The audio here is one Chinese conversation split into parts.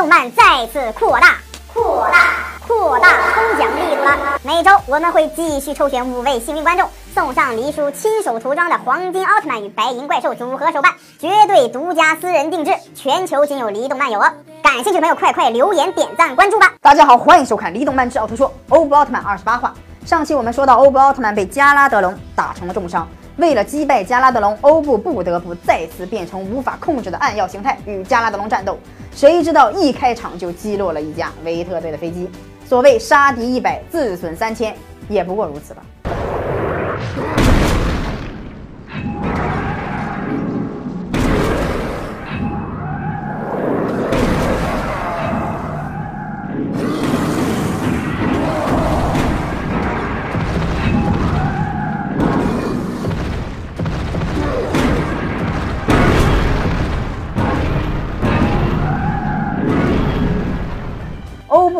动漫再次扩大、扩大、扩大抽奖力度了。每周我们会继续抽选五位幸运观众，送上黎叔亲手涂装的黄金奥特曼与白银怪兽组合手办，绝对独家私人定制，全球仅有黎动漫有哦。感兴趣的朋友快快留言、点赞、关注吧！大家好，欢迎收看《黎动漫之奥特说》欧布奥特曼二十八话。上期我们说到，欧布奥特曼被加拉德隆打成了重伤。为了击败加拉德隆，欧布不得不再次变成无法控制的暗耀形态与加拉德隆战斗。谁知道一开场就击落了一架维特队的飞机。所谓杀敌一百，自损三千，也不过如此吧。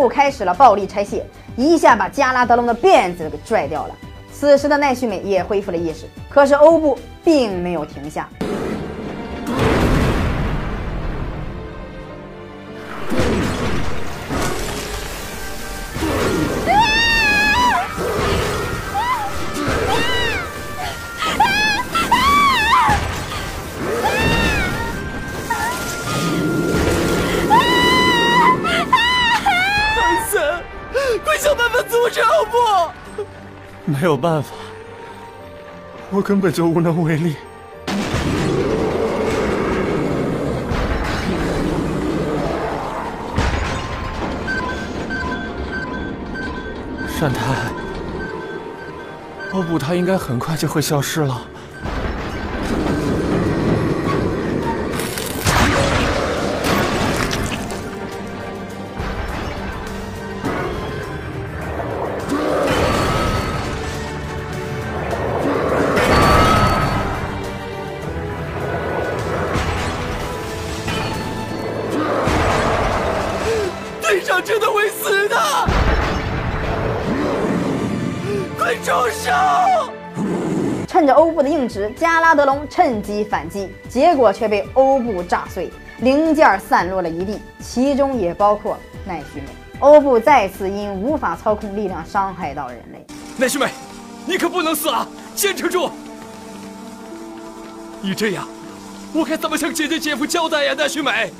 又开始了暴力拆卸，一下把加拉德隆的辫子给拽掉了。此时的奈绪美也恢复了意识，可是欧布并没有停下。没有办法，我根本就无能为力。善太，恶补他应该很快就会消失了。欧布的硬直，加拉德隆趁机反击，结果却被欧布炸碎，零件散落了一地，其中也包括奈绪美。欧布再次因无法操控力量伤害到人类。奈绪美，你可不能死啊！坚持住！你这样，我该怎么向姐姐姐夫交代呀？奈绪美。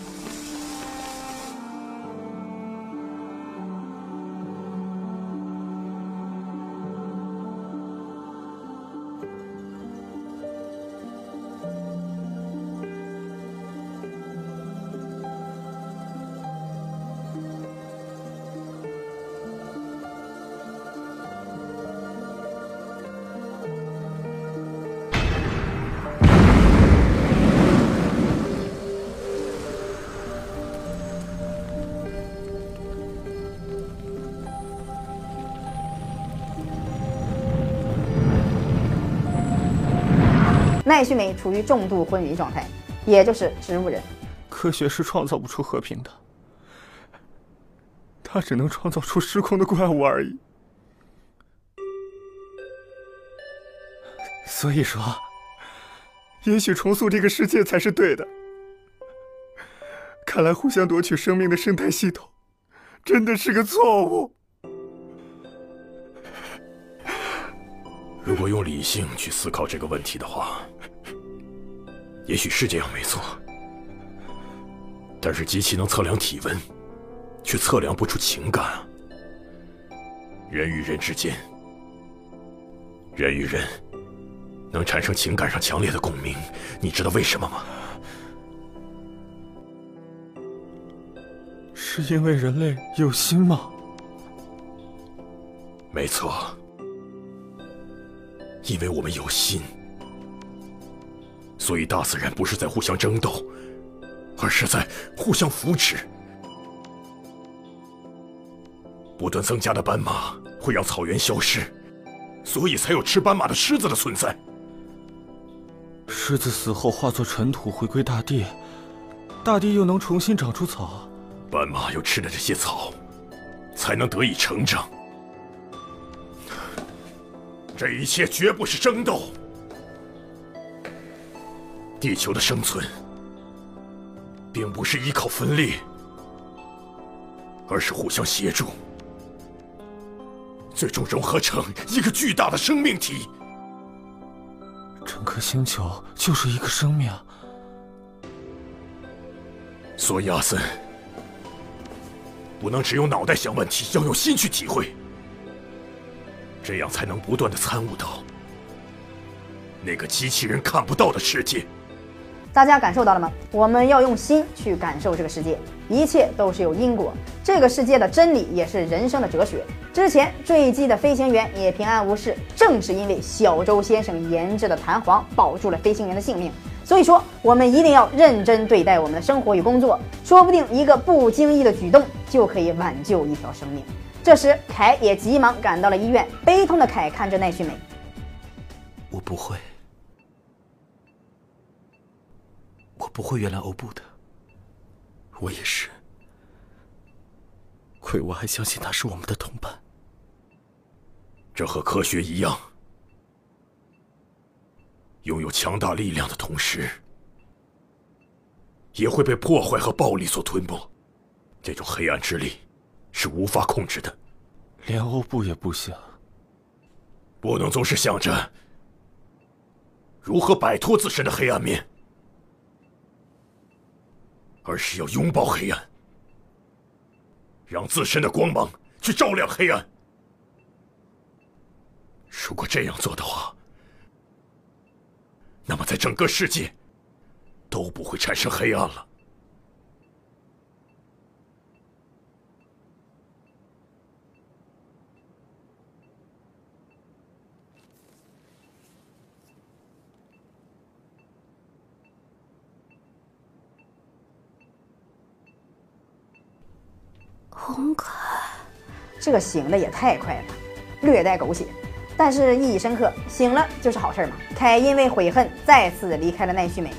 奈绪美处于重度昏迷状态，也就是植物人。科学是创造不出和平的，它只能创造出失控的怪物而已。所以说，也许重塑这个世界才是对的。看来互相夺取生命的生态系统，真的是个错误。如果用理性去思考这个问题的话，也许是这样没错。但是机器能测量体温，却测量不出情感啊。人与人之间，人与人能产生情感上强烈的共鸣，你知道为什么吗？是因为人类有心吗？没错，因为我们有心，所以大自然不是在互相争斗，而是在互相扶持。不断增加的斑马会让草原消失，所以才有吃斑马的狮子的存在。狮子死后化作尘土回归大地，大地又能重新长出草。斑马又吃了这些草，才能得以成长。这一切绝不是争斗。地球的生存，并不是依靠分裂，而是互相协助，最终融合成一个巨大的生命体。整个星球就是一个生命，所以阿森，不能只用脑袋想问题，要用心去体会，这样才能不断的参悟到那个机器人看不到的世界。大家感受到了吗？我们要用心去感受这个世界，一切都是有因果。这个世界的真理也是人生的哲学。之前坠机的飞行员也平安无事，正是因为小周先生研制的弹簧保住了飞行员的性命。所以说，我们一定要认真对待我们的生活与工作，说不定一个不经意的举动就可以挽救一条生命。这时，凯也急忙赶到了医院。悲痛的凯看着奈绪美，我不会。我不会原谅欧布的，我也是。亏我还相信他是我们的同伴。这和科学一样，拥有强大力量的同时，也会被破坏和暴力所吞没。这种黑暗之力是无法控制的，连欧布也不行。不能总是想着如何摆脱自身的黑暗面。而是要拥抱黑暗，让自身的光芒去照亮黑暗。如果这样做的话，那么在整个世界都不会产生黑暗了。洪凯，这醒的也太快了，略带狗血，但是意义深刻。醒了就是好事嘛。凯因为悔恨再次离开了奈绪美，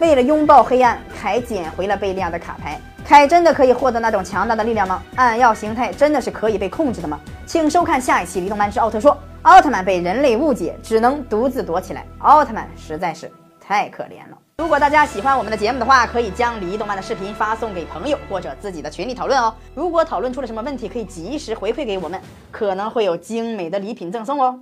为了拥抱黑暗，凯捡回了贝利亚的卡牌。凯真的可以获得那种强大的力量吗？暗耀形态真的是可以被控制的吗？请收看下一期《离动漫之奥特说》，奥特曼被人类误解，只能独自躲起来。奥特曼实在是太可怜了。如果大家喜欢我们的节目的话，可以将离动漫的视频发送给朋友或者自己的群里讨论哦。如果讨论出了什么问题，可以及时回馈给我们，可能会有精美的礼品赠送哦。